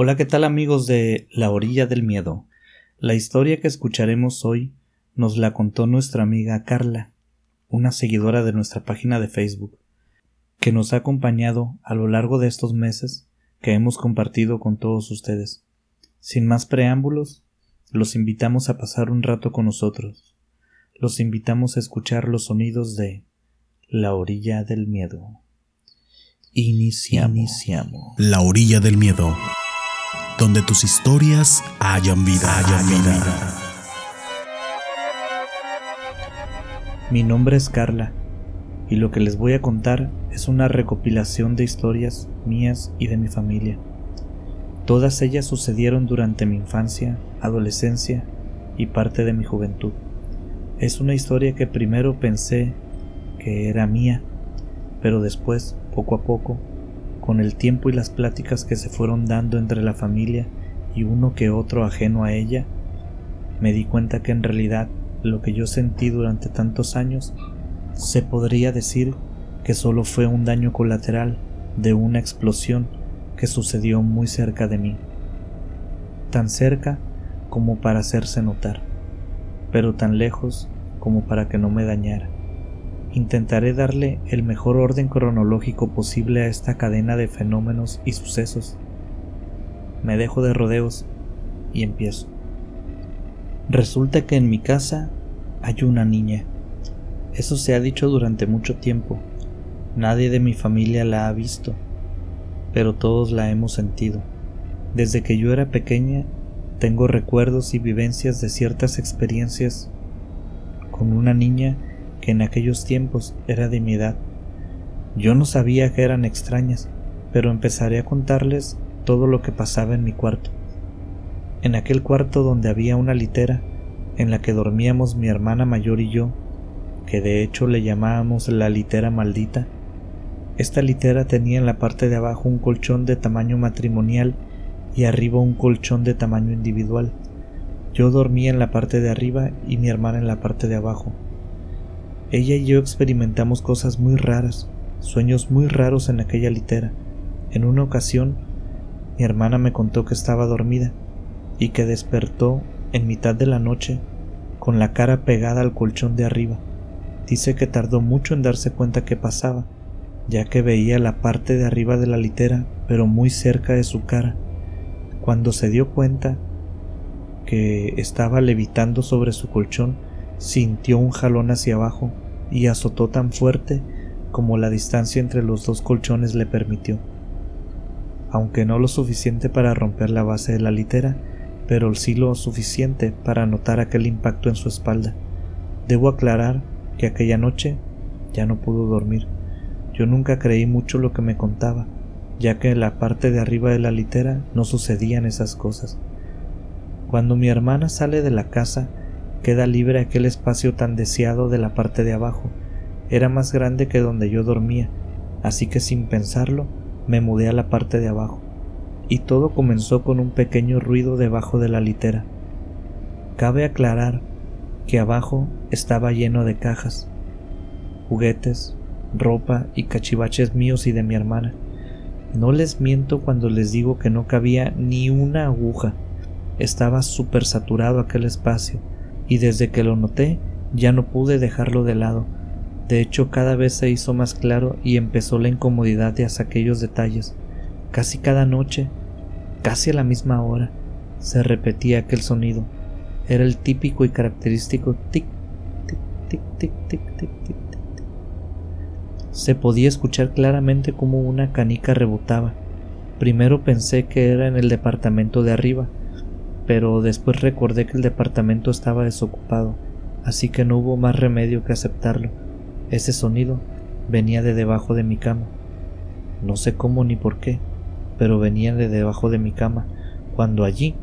Hola, ¿qué tal amigos de La Orilla del Miedo? La historia que escucharemos hoy nos la contó nuestra amiga Carla, una seguidora de nuestra página de Facebook, que nos ha acompañado a lo largo de estos meses que hemos compartido con todos ustedes. Sin más preámbulos, los invitamos a pasar un rato con nosotros. Los invitamos a escuchar los sonidos de La Orilla del Miedo. Iniciamos. Iniciamos. La Orilla del Miedo donde tus historias hayan vida. Hayan vida. Mi nombre es Carla y lo que les voy a contar es una recopilación de historias mías y de mi familia. Todas ellas sucedieron durante mi infancia, adolescencia y parte de mi juventud. Es una historia que primero pensé que era mía, pero después, poco a poco, con el tiempo y las pláticas que se fueron dando entre la familia y uno que otro ajeno a ella, me di cuenta que en realidad lo que yo sentí durante tantos años se podría decir que solo fue un daño colateral de una explosión que sucedió muy cerca de mí, tan cerca como para hacerse notar, pero tan lejos como para que no me dañara. Intentaré darle el mejor orden cronológico posible a esta cadena de fenómenos y sucesos. Me dejo de rodeos y empiezo. Resulta que en mi casa hay una niña. Eso se ha dicho durante mucho tiempo. Nadie de mi familia la ha visto, pero todos la hemos sentido. Desde que yo era pequeña, tengo recuerdos y vivencias de ciertas experiencias con una niña que en aquellos tiempos era de mi edad. Yo no sabía que eran extrañas, pero empezaré a contarles todo lo que pasaba en mi cuarto. En aquel cuarto donde había una litera en la que dormíamos mi hermana mayor y yo, que de hecho le llamábamos la litera maldita, esta litera tenía en la parte de abajo un colchón de tamaño matrimonial y arriba un colchón de tamaño individual. Yo dormía en la parte de arriba y mi hermana en la parte de abajo. Ella y yo experimentamos cosas muy raras, sueños muy raros en aquella litera. En una ocasión, mi hermana me contó que estaba dormida y que despertó en mitad de la noche con la cara pegada al colchón de arriba. Dice que tardó mucho en darse cuenta que pasaba, ya que veía la parte de arriba de la litera, pero muy cerca de su cara. Cuando se dio cuenta que estaba levitando sobre su colchón, sintió un jalón hacia abajo y azotó tan fuerte como la distancia entre los dos colchones le permitió. Aunque no lo suficiente para romper la base de la litera, pero sí lo suficiente para notar aquel impacto en su espalda. Debo aclarar que aquella noche ya no pudo dormir. Yo nunca creí mucho lo que me contaba, ya que en la parte de arriba de la litera no sucedían esas cosas. Cuando mi hermana sale de la casa, queda libre aquel espacio tan deseado de la parte de abajo. Era más grande que donde yo dormía, así que sin pensarlo me mudé a la parte de abajo. Y todo comenzó con un pequeño ruido debajo de la litera. Cabe aclarar que abajo estaba lleno de cajas, juguetes, ropa y cachivaches míos y de mi hermana. No les miento cuando les digo que no cabía ni una aguja. Estaba súper saturado aquel espacio y desde que lo noté ya no pude dejarlo de lado. De hecho, cada vez se hizo más claro y empezó la incomodidad de aquellos detalles. Casi cada noche, casi a la misma hora, se repetía aquel sonido. Era el típico y característico tic, tic, tic, tic, tic, tic, tic. Se podía escuchar claramente como una canica rebotaba. Primero pensé que era en el departamento de arriba, pero después recordé que el departamento estaba desocupado, así que no hubo más remedio que aceptarlo. Ese sonido venía de debajo de mi cama. No sé cómo ni por qué, pero venía de debajo de mi cama, cuando allí,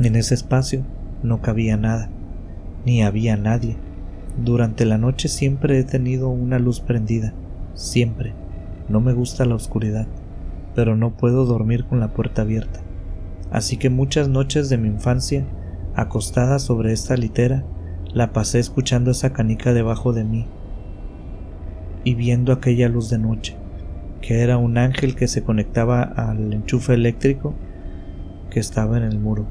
en ese espacio, no cabía nada, ni había nadie. Durante la noche siempre he tenido una luz prendida, siempre. No me gusta la oscuridad, pero no puedo dormir con la puerta abierta así que muchas noches de mi infancia, acostada sobre esta litera, la pasé escuchando esa canica debajo de mí y viendo aquella luz de noche, que era un ángel que se conectaba al enchufe eléctrico que estaba en el muro.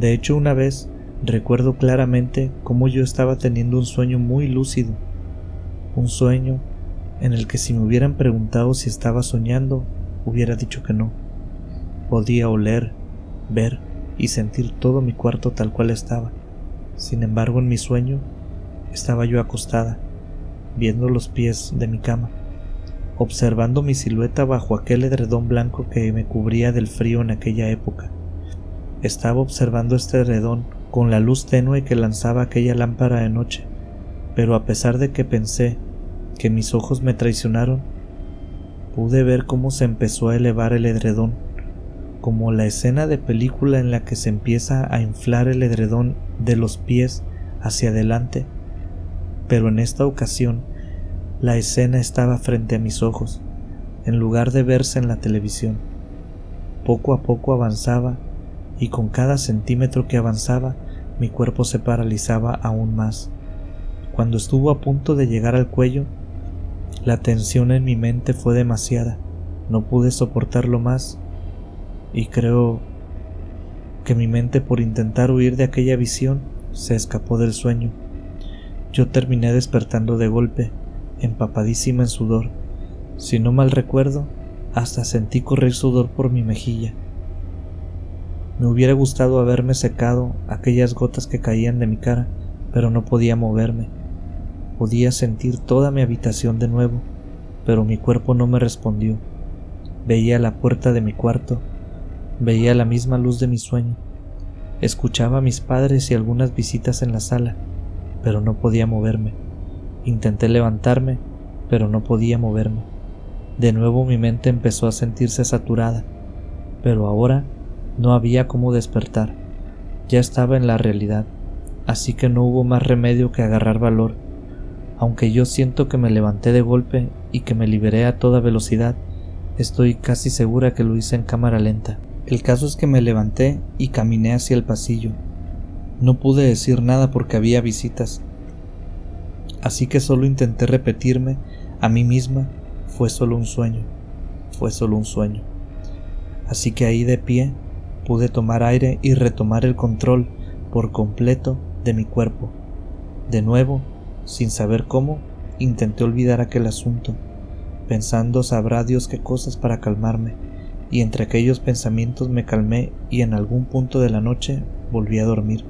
De hecho, una vez recuerdo claramente cómo yo estaba teniendo un sueño muy lúcido, un sueño en el que si me hubieran preguntado si estaba soñando, hubiera dicho que no. Podía oler, ver y sentir todo mi cuarto tal cual estaba. Sin embargo, en mi sueño estaba yo acostada, viendo los pies de mi cama, observando mi silueta bajo aquel edredón blanco que me cubría del frío en aquella época. Estaba observando este edredón con la luz tenue que lanzaba aquella lámpara de noche, pero a pesar de que pensé que mis ojos me traicionaron, pude ver cómo se empezó a elevar el edredón, como la escena de película en la que se empieza a inflar el edredón de los pies hacia adelante, pero en esta ocasión la escena estaba frente a mis ojos, en lugar de verse en la televisión. Poco a poco avanzaba y con cada centímetro que avanzaba mi cuerpo se paralizaba aún más. Cuando estuvo a punto de llegar al cuello, la tensión en mi mente fue demasiada, no pude soportarlo más y creo que mi mente por intentar huir de aquella visión se escapó del sueño. Yo terminé despertando de golpe, empapadísima en sudor. Si no mal recuerdo, hasta sentí correr sudor por mi mejilla. Me hubiera gustado haberme secado aquellas gotas que caían de mi cara, pero no podía moverme. Podía sentir toda mi habitación de nuevo, pero mi cuerpo no me respondió. Veía la puerta de mi cuarto, veía la misma luz de mi sueño, escuchaba a mis padres y algunas visitas en la sala, pero no podía moverme. Intenté levantarme, pero no podía moverme. De nuevo mi mente empezó a sentirse saturada, pero ahora no había cómo despertar. Ya estaba en la realidad, así que no hubo más remedio que agarrar valor aunque yo siento que me levanté de golpe y que me liberé a toda velocidad, estoy casi segura que lo hice en cámara lenta. El caso es que me levanté y caminé hacia el pasillo. No pude decir nada porque había visitas. Así que solo intenté repetirme a mí misma, fue solo un sueño, fue solo un sueño. Así que ahí de pie pude tomar aire y retomar el control por completo de mi cuerpo. De nuevo sin saber cómo, intenté olvidar aquel asunto, pensando sabrá Dios qué cosas para calmarme, y entre aquellos pensamientos me calmé y en algún punto de la noche volví a dormir.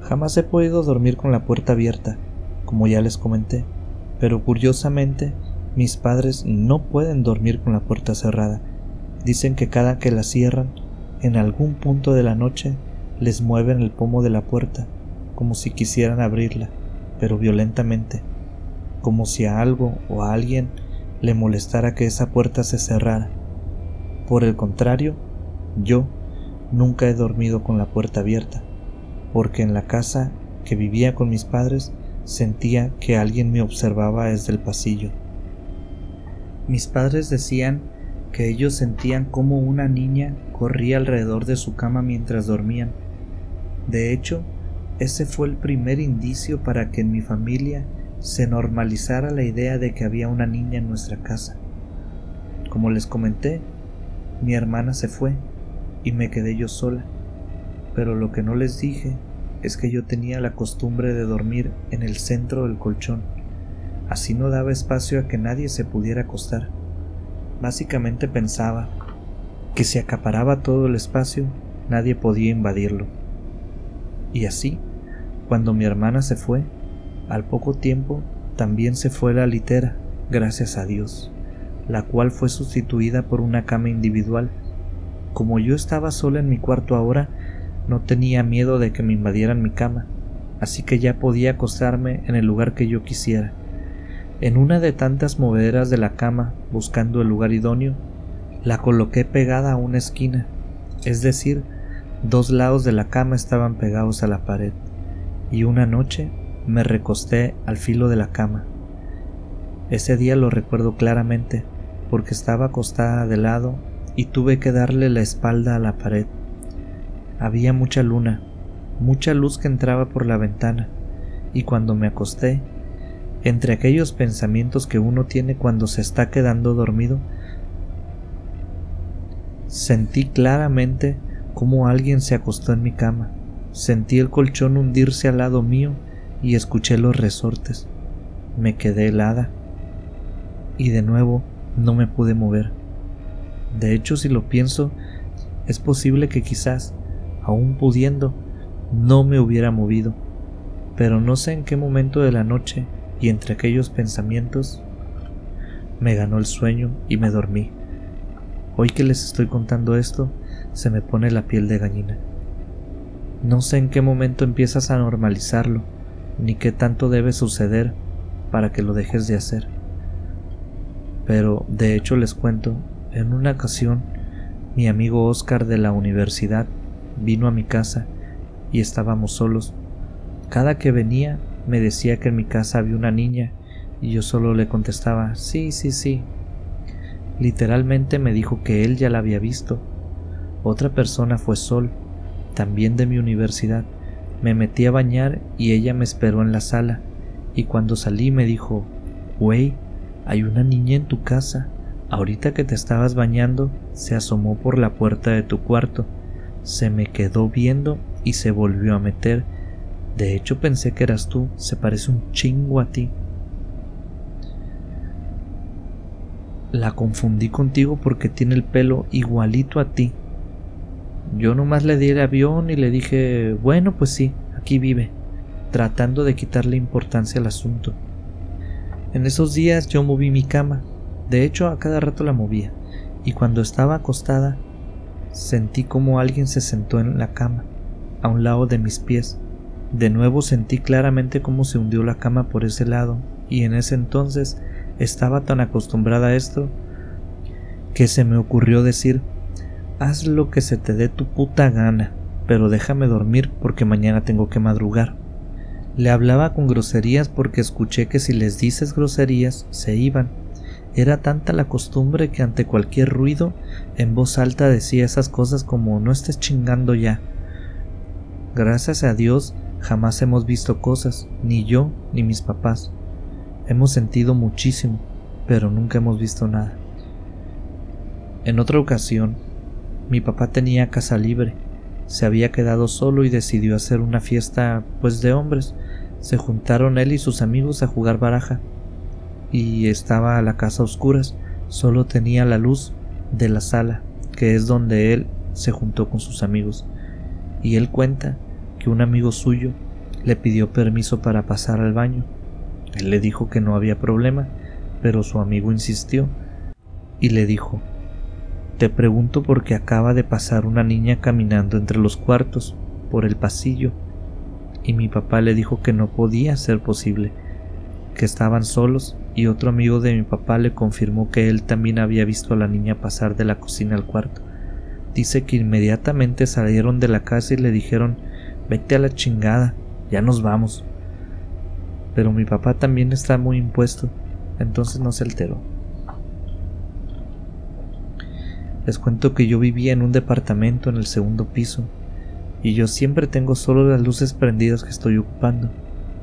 Jamás he podido dormir con la puerta abierta, como ya les comenté, pero curiosamente mis padres no pueden dormir con la puerta cerrada. Dicen que cada que la cierran, en algún punto de la noche les mueven el pomo de la puerta, como si quisieran abrirla pero violentamente, como si a algo o a alguien le molestara que esa puerta se cerrara. Por el contrario, yo nunca he dormido con la puerta abierta, porque en la casa que vivía con mis padres sentía que alguien me observaba desde el pasillo. Mis padres decían que ellos sentían como una niña corría alrededor de su cama mientras dormían. De hecho, ese fue el primer indicio para que en mi familia se normalizara la idea de que había una niña en nuestra casa. Como les comenté, mi hermana se fue y me quedé yo sola, pero lo que no les dije es que yo tenía la costumbre de dormir en el centro del colchón, así no daba espacio a que nadie se pudiera acostar. Básicamente pensaba que si acaparaba todo el espacio, nadie podía invadirlo. Y así, cuando mi hermana se fue, al poco tiempo también se fue la litera, gracias a Dios, la cual fue sustituida por una cama individual. Como yo estaba sola en mi cuarto ahora, no tenía miedo de que me invadieran mi cama, así que ya podía acostarme en el lugar que yo quisiera. En una de tantas movederas de la cama, buscando el lugar idóneo, la coloqué pegada a una esquina, es decir, Dos lados de la cama estaban pegados a la pared, y una noche me recosté al filo de la cama. Ese día lo recuerdo claramente, porque estaba acostada de lado y tuve que darle la espalda a la pared. Había mucha luna, mucha luz que entraba por la ventana, y cuando me acosté, entre aquellos pensamientos que uno tiene cuando se está quedando dormido, Sentí claramente cómo alguien se acostó en mi cama. Sentí el colchón hundirse al lado mío y escuché los resortes. Me quedé helada y de nuevo no me pude mover. De hecho, si lo pienso, es posible que quizás, aún pudiendo, no me hubiera movido. Pero no sé en qué momento de la noche y entre aquellos pensamientos me ganó el sueño y me dormí. Hoy que les estoy contando esto, se me pone la piel de gallina. No sé en qué momento empiezas a normalizarlo, ni qué tanto debe suceder para que lo dejes de hacer. Pero de hecho les cuento, en una ocasión mi amigo Oscar de la universidad vino a mi casa y estábamos solos. Cada que venía me decía que en mi casa había una niña y yo solo le contestaba sí, sí, sí. Literalmente me dijo que él ya la había visto. Otra persona fue Sol, también de mi universidad. Me metí a bañar y ella me esperó en la sala y cuando salí me dijo, güey, hay una niña en tu casa. Ahorita que te estabas bañando, se asomó por la puerta de tu cuarto, se me quedó viendo y se volvió a meter. De hecho pensé que eras tú, se parece un chingo a ti. La confundí contigo porque tiene el pelo igualito a ti. Yo nomás le di el avión y le dije, bueno, pues sí, aquí vive, tratando de quitarle importancia al asunto. En esos días yo moví mi cama, de hecho a cada rato la movía, y cuando estaba acostada sentí como alguien se sentó en la cama, a un lado de mis pies. De nuevo sentí claramente cómo se hundió la cama por ese lado, y en ese entonces estaba tan acostumbrada a esto que se me ocurrió decir haz lo que se te dé tu puta gana, pero déjame dormir porque mañana tengo que madrugar. Le hablaba con groserías porque escuché que si les dices groserías se iban. Era tanta la costumbre que ante cualquier ruido en voz alta decía esas cosas como no estés chingando ya. Gracias a Dios jamás hemos visto cosas, ni yo ni mis papás. Hemos sentido muchísimo, pero nunca hemos visto nada. En otra ocasión, mi papá tenía casa libre, se había quedado solo y decidió hacer una fiesta pues de hombres. Se juntaron él y sus amigos a jugar baraja. Y estaba la casa a oscuras, solo tenía la luz de la sala, que es donde él se juntó con sus amigos. Y él cuenta que un amigo suyo le pidió permiso para pasar al baño él le dijo que no había problema, pero su amigo insistió y le dijo, Te pregunto porque acaba de pasar una niña caminando entre los cuartos, por el pasillo, y mi papá le dijo que no podía ser posible, que estaban solos y otro amigo de mi papá le confirmó que él también había visto a la niña pasar de la cocina al cuarto. Dice que inmediatamente salieron de la casa y le dijeron Vete a la chingada, ya nos vamos pero mi papá también está muy impuesto, entonces no se alteró. Les cuento que yo vivía en un departamento en el segundo piso, y yo siempre tengo solo las luces prendidas que estoy ocupando,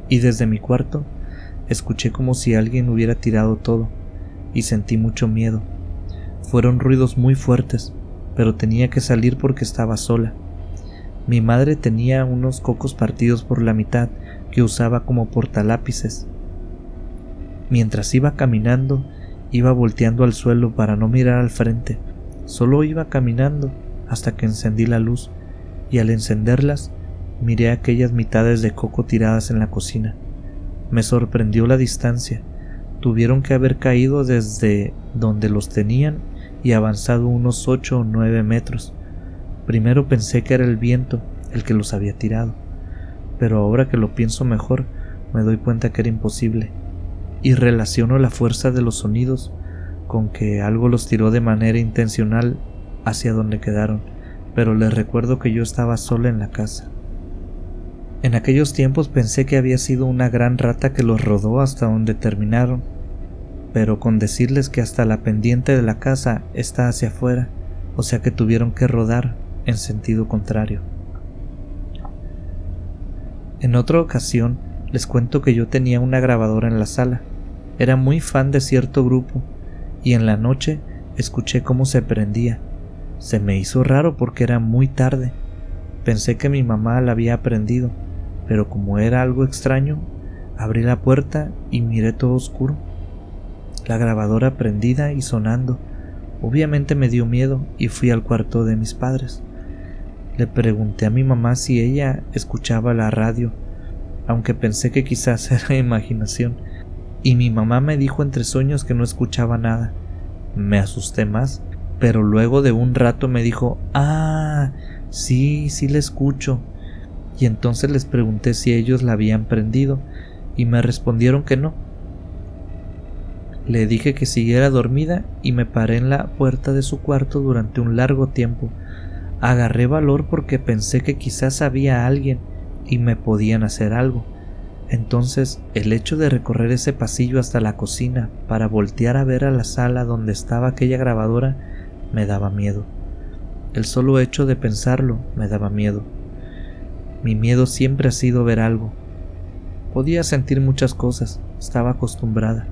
y desde mi cuarto escuché como si alguien hubiera tirado todo, y sentí mucho miedo. Fueron ruidos muy fuertes, pero tenía que salir porque estaba sola. Mi madre tenía unos cocos partidos por la mitad que usaba como portalápices. Mientras iba caminando, iba volteando al suelo para no mirar al frente. Solo iba caminando hasta que encendí la luz y al encenderlas miré aquellas mitades de coco tiradas en la cocina. Me sorprendió la distancia. Tuvieron que haber caído desde donde los tenían y avanzado unos ocho o nueve metros. Primero pensé que era el viento el que los había tirado pero ahora que lo pienso mejor me doy cuenta que era imposible, y relaciono la fuerza de los sonidos con que algo los tiró de manera intencional hacia donde quedaron, pero les recuerdo que yo estaba sola en la casa. En aquellos tiempos pensé que había sido una gran rata que los rodó hasta donde terminaron, pero con decirles que hasta la pendiente de la casa está hacia afuera, o sea que tuvieron que rodar en sentido contrario. En otra ocasión les cuento que yo tenía una grabadora en la sala. Era muy fan de cierto grupo y en la noche escuché cómo se prendía. Se me hizo raro porque era muy tarde. Pensé que mi mamá la había aprendido, pero como era algo extraño, abrí la puerta y miré todo oscuro. La grabadora prendida y sonando. Obviamente me dio miedo y fui al cuarto de mis padres. Le pregunté a mi mamá si ella escuchaba la radio, aunque pensé que quizás era imaginación, y mi mamá me dijo entre sueños que no escuchaba nada. Me asusté más pero luego de un rato me dijo, ah, sí, sí le escucho. Y entonces les pregunté si ellos la habían prendido y me respondieron que no. Le dije que siguiera dormida y me paré en la puerta de su cuarto durante un largo tiempo. Agarré valor porque pensé que quizás había alguien y me podían hacer algo. Entonces el hecho de recorrer ese pasillo hasta la cocina para voltear a ver a la sala donde estaba aquella grabadora me daba miedo. El solo hecho de pensarlo me daba miedo. Mi miedo siempre ha sido ver algo. Podía sentir muchas cosas, estaba acostumbrada.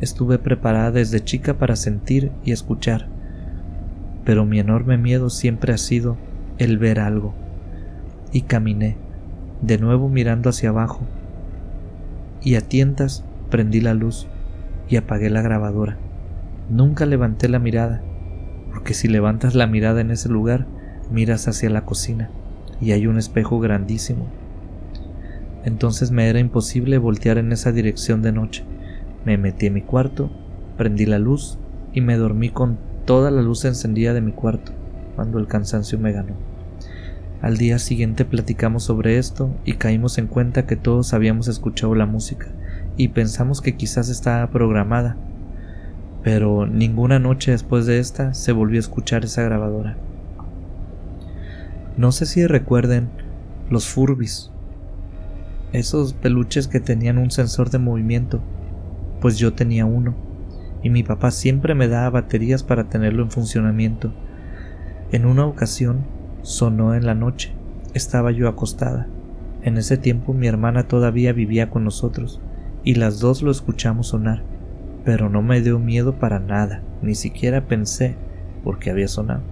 Estuve preparada desde chica para sentir y escuchar. Pero mi enorme miedo siempre ha sido el ver algo. Y caminé, de nuevo mirando hacia abajo. Y a tientas prendí la luz y apagué la grabadora. Nunca levanté la mirada porque si levantas la mirada en ese lugar, miras hacia la cocina y hay un espejo grandísimo. Entonces me era imposible voltear en esa dirección de noche. Me metí en mi cuarto, prendí la luz y me dormí con toda la luz encendida de mi cuarto cuando el cansancio me ganó. Al día siguiente platicamos sobre esto y caímos en cuenta que todos habíamos escuchado la música y pensamos que quizás estaba programada pero ninguna noche después de esta se volvió a escuchar esa grabadora. No sé si recuerden los Furbis, esos peluches que tenían un sensor de movimiento, pues yo tenía uno, y mi papá siempre me daba baterías para tenerlo en funcionamiento. En una ocasión sonó en la noche, estaba yo acostada. En ese tiempo mi hermana todavía vivía con nosotros, y las dos lo escuchamos sonar pero no me dio miedo para nada, ni siquiera pensé por qué había sonado.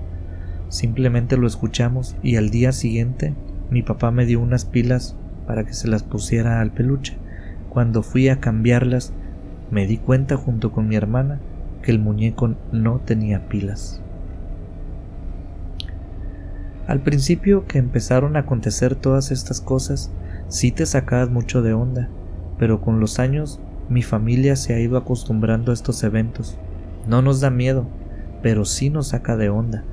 Simplemente lo escuchamos y al día siguiente mi papá me dio unas pilas para que se las pusiera al peluche. Cuando fui a cambiarlas, me di cuenta junto con mi hermana que el muñeco no tenía pilas. Al principio que empezaron a acontecer todas estas cosas, sí te sacabas mucho de onda, pero con los años mi familia se ha ido acostumbrando a estos eventos. No nos da miedo, pero sí nos saca de onda.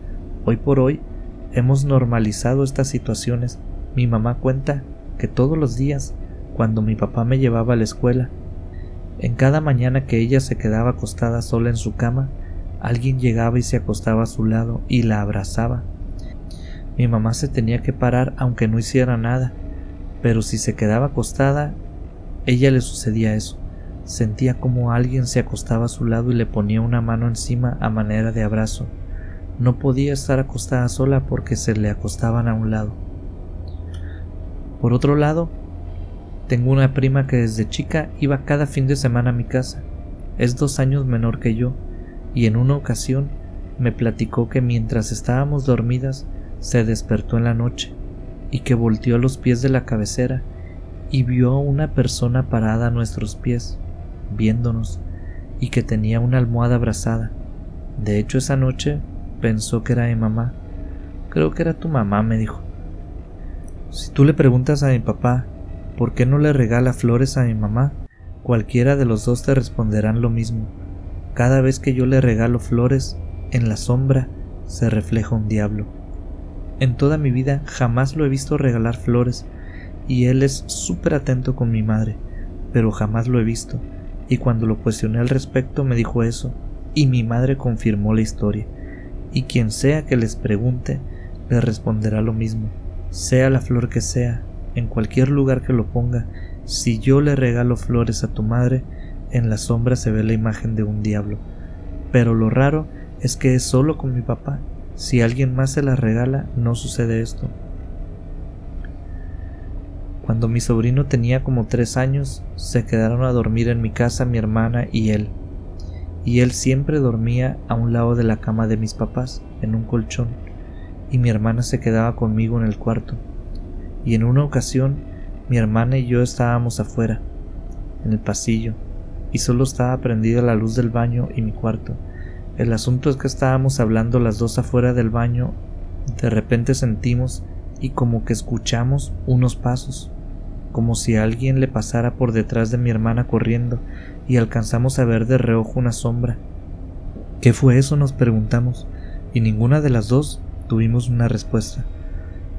Hoy por hoy hemos normalizado estas situaciones. Mi mamá cuenta que todos los días, cuando mi papá me llevaba a la escuela, en cada mañana que ella se quedaba acostada sola en su cama, alguien llegaba y se acostaba a su lado y la abrazaba. Mi mamá se tenía que parar aunque no hiciera nada, pero si se quedaba acostada, ella le sucedía eso. Sentía como alguien se acostaba a su lado y le ponía una mano encima a manera de abrazo. No podía estar acostada sola porque se le acostaban a un lado. Por otro lado, tengo una prima que desde chica iba cada fin de semana a mi casa. Es dos años menor que yo, y en una ocasión me platicó que mientras estábamos dormidas se despertó en la noche y que volteó a los pies de la cabecera y vio a una persona parada a nuestros pies viéndonos y que tenía una almohada abrazada. De hecho, esa noche pensó que era mi mamá. Creo que era tu mamá, me dijo. Si tú le preguntas a mi papá por qué no le regala flores a mi mamá, cualquiera de los dos te responderán lo mismo. Cada vez que yo le regalo flores, en la sombra se refleja un diablo. En toda mi vida jamás lo he visto regalar flores, y él es súper atento con mi madre, pero jamás lo he visto y cuando lo cuestioné al respecto me dijo eso, y mi madre confirmó la historia, y quien sea que les pregunte, le responderá lo mismo, sea la flor que sea, en cualquier lugar que lo ponga, si yo le regalo flores a tu madre, en la sombra se ve la imagen de un diablo. Pero lo raro es que es solo con mi papá. Si alguien más se la regala, no sucede esto. Cuando mi sobrino tenía como tres años, se quedaron a dormir en mi casa mi hermana y él, y él siempre dormía a un lado de la cama de mis papás, en un colchón, y mi hermana se quedaba conmigo en el cuarto. Y en una ocasión mi hermana y yo estábamos afuera, en el pasillo, y solo estaba prendida la luz del baño y mi cuarto. El asunto es que estábamos hablando las dos afuera del baño, de repente sentimos y como que escuchamos unos pasos, como si alguien le pasara por detrás de mi hermana corriendo, y alcanzamos a ver de reojo una sombra. ¿Qué fue eso? nos preguntamos, y ninguna de las dos tuvimos una respuesta.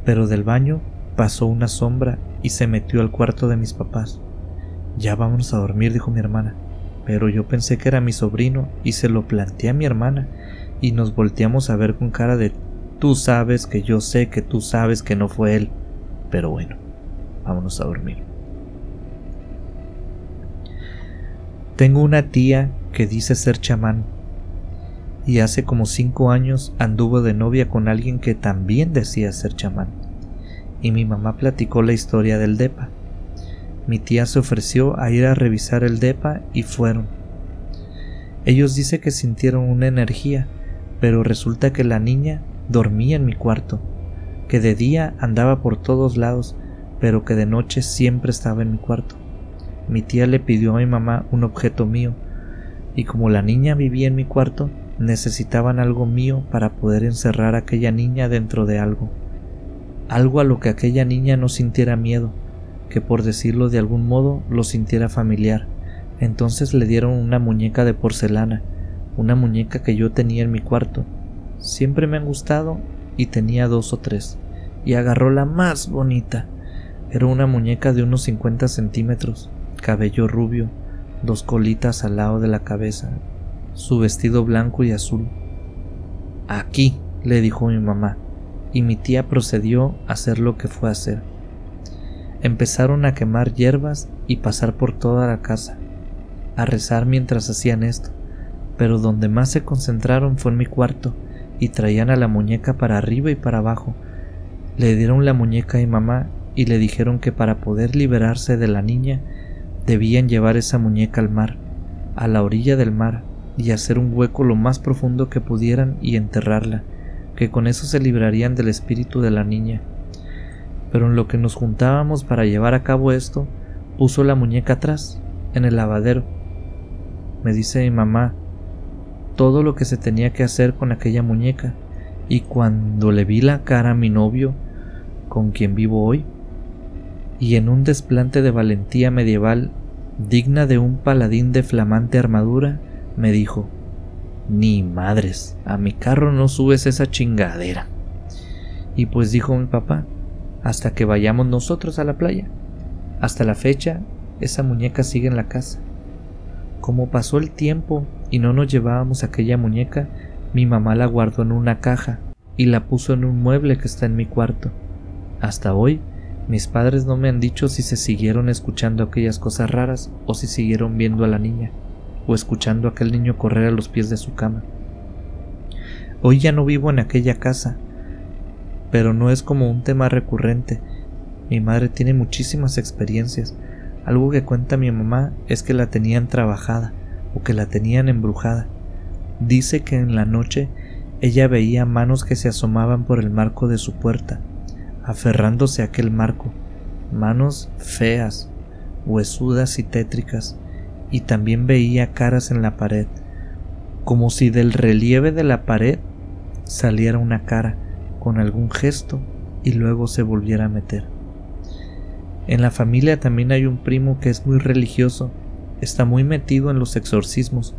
Pero del baño pasó una sombra y se metió al cuarto de mis papás. Ya vámonos a dormir, dijo mi hermana. Pero yo pensé que era mi sobrino y se lo planteé a mi hermana y nos volteamos a ver con cara de tú sabes que yo sé que tú sabes que no fue él. Pero bueno, vámonos a dormir. Tengo una tía que dice ser chamán y hace como cinco años anduvo de novia con alguien que también decía ser chamán. Y mi mamá platicó la historia del DEPA. Mi tía se ofreció a ir a revisar el DEPA y fueron. Ellos dicen que sintieron una energía, pero resulta que la niña dormía en mi cuarto, que de día andaba por todos lados, pero que de noche siempre estaba en mi cuarto. Mi tía le pidió a mi mamá un objeto mío, y como la niña vivía en mi cuarto, necesitaban algo mío para poder encerrar a aquella niña dentro de algo. Algo a lo que aquella niña no sintiera miedo, que por decirlo de algún modo lo sintiera familiar. Entonces le dieron una muñeca de porcelana, una muñeca que yo tenía en mi cuarto. Siempre me han gustado y tenía dos o tres, y agarró la más bonita. Era una muñeca de unos 50 centímetros, cabello rubio, dos colitas al lado de la cabeza, su vestido blanco y azul. Aquí, le dijo mi mamá, y mi tía procedió a hacer lo que fue a hacer. Empezaron a quemar hierbas y pasar por toda la casa, a rezar mientras hacían esto, pero donde más se concentraron fue en mi cuarto y traían a la muñeca para arriba y para abajo. Le dieron la muñeca a mi mamá y le dijeron que para poder liberarse de la niña debían llevar esa muñeca al mar, a la orilla del mar, y hacer un hueco lo más profundo que pudieran y enterrarla, que con eso se librarían del espíritu de la niña. Pero en lo que nos juntábamos para llevar a cabo esto, puso la muñeca atrás, en el lavadero. Me dice mi mamá todo lo que se tenía que hacer con aquella muñeca, y cuando le vi la cara a mi novio, con quien vivo hoy, y en un desplante de valentía medieval digna de un paladín de flamante armadura, me dijo, ni madres, a mi carro no subes esa chingadera. Y pues dijo mi papá, hasta que vayamos nosotros a la playa. Hasta la fecha, esa muñeca sigue en la casa. Como pasó el tiempo y no nos llevábamos aquella muñeca, mi mamá la guardó en una caja y la puso en un mueble que está en mi cuarto. Hasta hoy, mis padres no me han dicho si se siguieron escuchando aquellas cosas raras o si siguieron viendo a la niña o escuchando a aquel niño correr a los pies de su cama. Hoy ya no vivo en aquella casa, pero no es como un tema recurrente. Mi madre tiene muchísimas experiencias. Algo que cuenta mi mamá es que la tenían trabajada o que la tenían embrujada. Dice que en la noche ella veía manos que se asomaban por el marco de su puerta, aferrándose a aquel marco, manos feas, huesudas y tétricas, y también veía caras en la pared, como si del relieve de la pared saliera una cara con algún gesto y luego se volviera a meter. En la familia también hay un primo que es muy religioso, está muy metido en los exorcismos,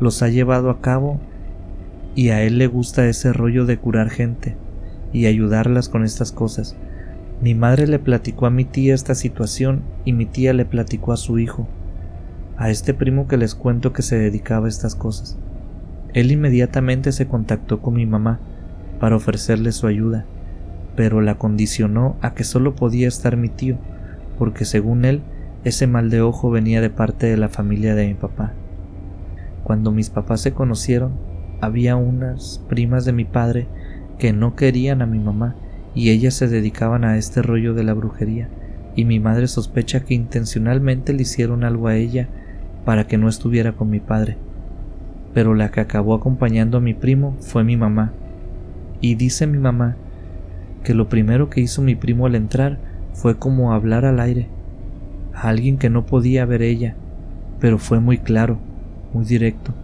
los ha llevado a cabo y a él le gusta ese rollo de curar gente y ayudarlas con estas cosas. Mi madre le platicó a mi tía esta situación y mi tía le platicó a su hijo a este primo que les cuento que se dedicaba a estas cosas. Él inmediatamente se contactó con mi mamá para ofrecerle su ayuda, pero la condicionó a que solo podía estar mi tío, porque según él, ese mal de ojo venía de parte de la familia de mi papá. Cuando mis papás se conocieron, había unas primas de mi padre que no querían a mi mamá y ellas se dedicaban a este rollo de la brujería, y mi madre sospecha que intencionalmente le hicieron algo a ella para que no estuviera con mi padre. pero la que acabó acompañando a mi primo fue mi mamá. Y dice mi mamá que lo primero que hizo mi primo al entrar fue como hablar al aire, a alguien que no podía ver ella, pero fue muy claro, muy directo,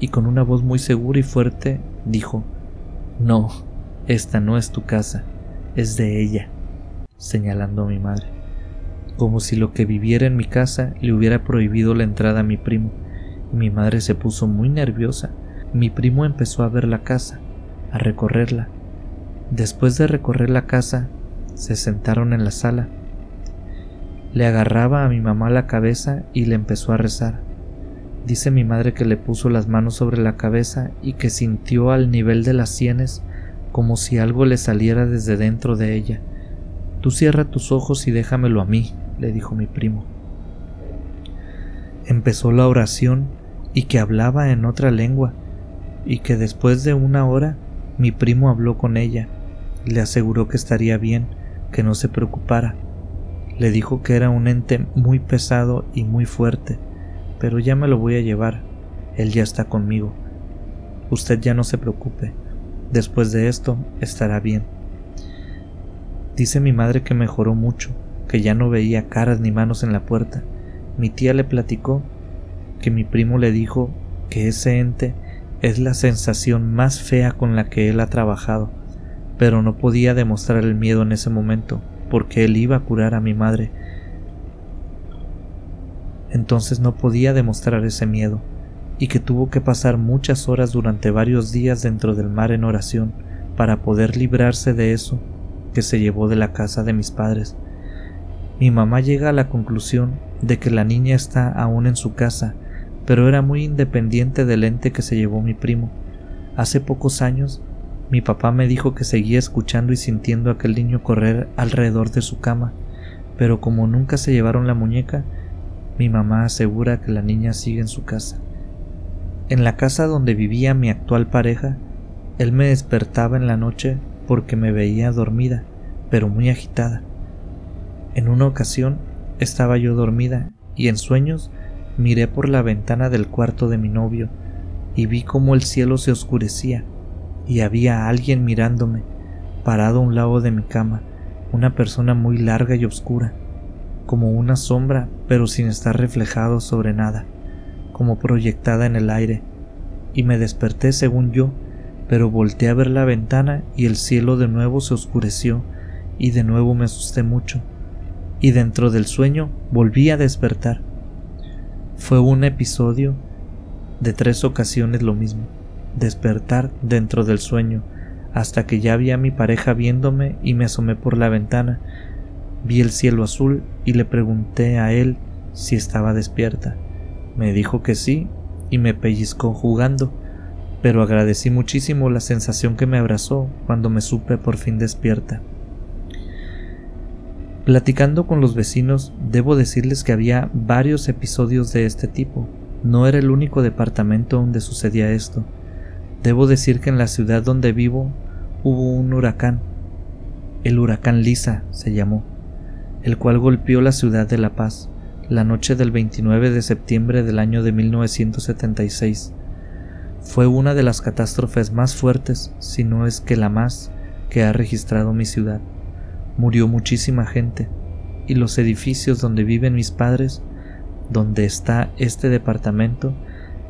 y con una voz muy segura y fuerte dijo, No, esta no es tu casa, es de ella, señalando a mi madre, como si lo que viviera en mi casa le hubiera prohibido la entrada a mi primo. Mi madre se puso muy nerviosa. Mi primo empezó a ver la casa, a recorrerla. Después de recorrer la casa, se sentaron en la sala. Le agarraba a mi mamá la cabeza y le empezó a rezar. Dice mi madre que le puso las manos sobre la cabeza y que sintió al nivel de las sienes como si algo le saliera desde dentro de ella. Tú cierra tus ojos y déjamelo a mí, le dijo mi primo. Empezó la oración y que hablaba en otra lengua, y que después de una hora mi primo habló con ella, le aseguró que estaría bien, que no se preocupara. Le dijo que era un ente muy pesado y muy fuerte, pero ya me lo voy a llevar, él ya está conmigo. Usted ya no se preocupe, después de esto estará bien. Dice mi madre que mejoró mucho, que ya no veía caras ni manos en la puerta. Mi tía le platicó que mi primo le dijo que ese ente es la sensación más fea con la que él ha trabajado, pero no podía demostrar el miedo en ese momento, porque él iba a curar a mi madre. Entonces no podía demostrar ese miedo, y que tuvo que pasar muchas horas durante varios días dentro del mar en oración para poder librarse de eso que se llevó de la casa de mis padres. Mi mamá llega a la conclusión de que la niña está aún en su casa pero era muy independiente del ente que se llevó mi primo. Hace pocos años, mi papá me dijo que seguía escuchando y sintiendo a aquel niño correr alrededor de su cama, pero como nunca se llevaron la muñeca, mi mamá asegura que la niña sigue en su casa. En la casa donde vivía mi actual pareja, él me despertaba en la noche porque me veía dormida, pero muy agitada. En una ocasión estaba yo dormida y en sueños Miré por la ventana del cuarto de mi novio y vi cómo el cielo se oscurecía y había alguien mirándome, parado a un lado de mi cama, una persona muy larga y oscura, como una sombra pero sin estar reflejado sobre nada, como proyectada en el aire, y me desperté según yo, pero volteé a ver la ventana y el cielo de nuevo se oscureció y de nuevo me asusté mucho, y dentro del sueño volví a despertar. Fue un episodio de tres ocasiones lo mismo, despertar dentro del sueño, hasta que ya vi a mi pareja viéndome y me asomé por la ventana, vi el cielo azul y le pregunté a él si estaba despierta. Me dijo que sí y me pellizcó jugando, pero agradecí muchísimo la sensación que me abrazó cuando me supe por fin despierta. Platicando con los vecinos, debo decirles que había varios episodios de este tipo. No era el único departamento donde sucedía esto. Debo decir que en la ciudad donde vivo hubo un huracán. El huracán Lisa se llamó, el cual golpeó la ciudad de La Paz la noche del 29 de septiembre del año de 1976. Fue una de las catástrofes más fuertes, si no es que la más, que ha registrado mi ciudad murió muchísima gente y los edificios donde viven mis padres, donde está este departamento,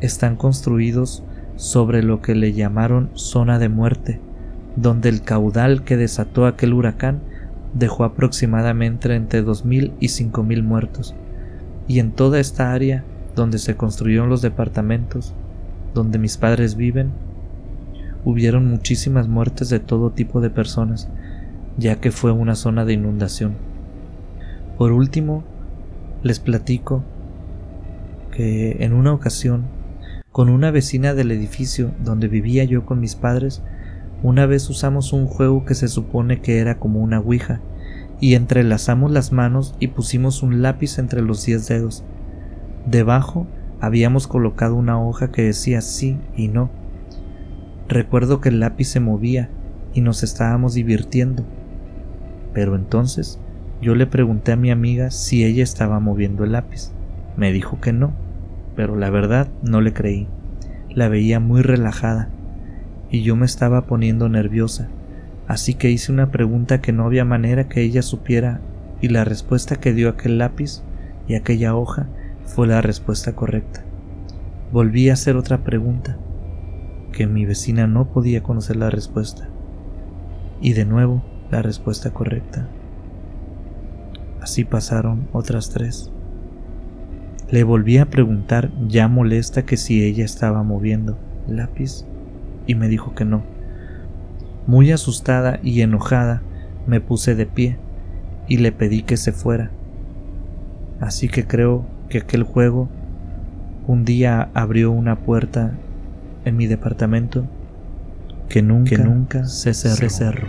están construidos sobre lo que le llamaron zona de muerte, donde el caudal que desató aquel huracán dejó aproximadamente entre 2.000 y 5.000 muertos. Y en toda esta área donde se construyeron los departamentos, donde mis padres viven, hubieron muchísimas muertes de todo tipo de personas, ya que fue una zona de inundación. Por último, les platico que en una ocasión, con una vecina del edificio donde vivía yo con mis padres, una vez usamos un juego que se supone que era como una ouija, y entrelazamos las manos y pusimos un lápiz entre los diez dedos. Debajo habíamos colocado una hoja que decía sí y no. Recuerdo que el lápiz se movía y nos estábamos divirtiendo. Pero entonces yo le pregunté a mi amiga si ella estaba moviendo el lápiz. Me dijo que no, pero la verdad no le creí. la veía muy relajada y yo me estaba poniendo nerviosa, así que hice una pregunta que no había manera que ella supiera y la respuesta que dio aquel lápiz y aquella hoja fue la respuesta correcta. Volví a hacer otra pregunta, que mi vecina no podía conocer la respuesta, y de nuevo la respuesta correcta. Así pasaron otras tres. Le volví a preguntar, ya molesta, que si ella estaba moviendo lápiz, y me dijo que no. Muy asustada y enojada, me puse de pie y le pedí que se fuera. Así que creo que aquel juego un día abrió una puerta en mi departamento que nunca, nunca se cerró.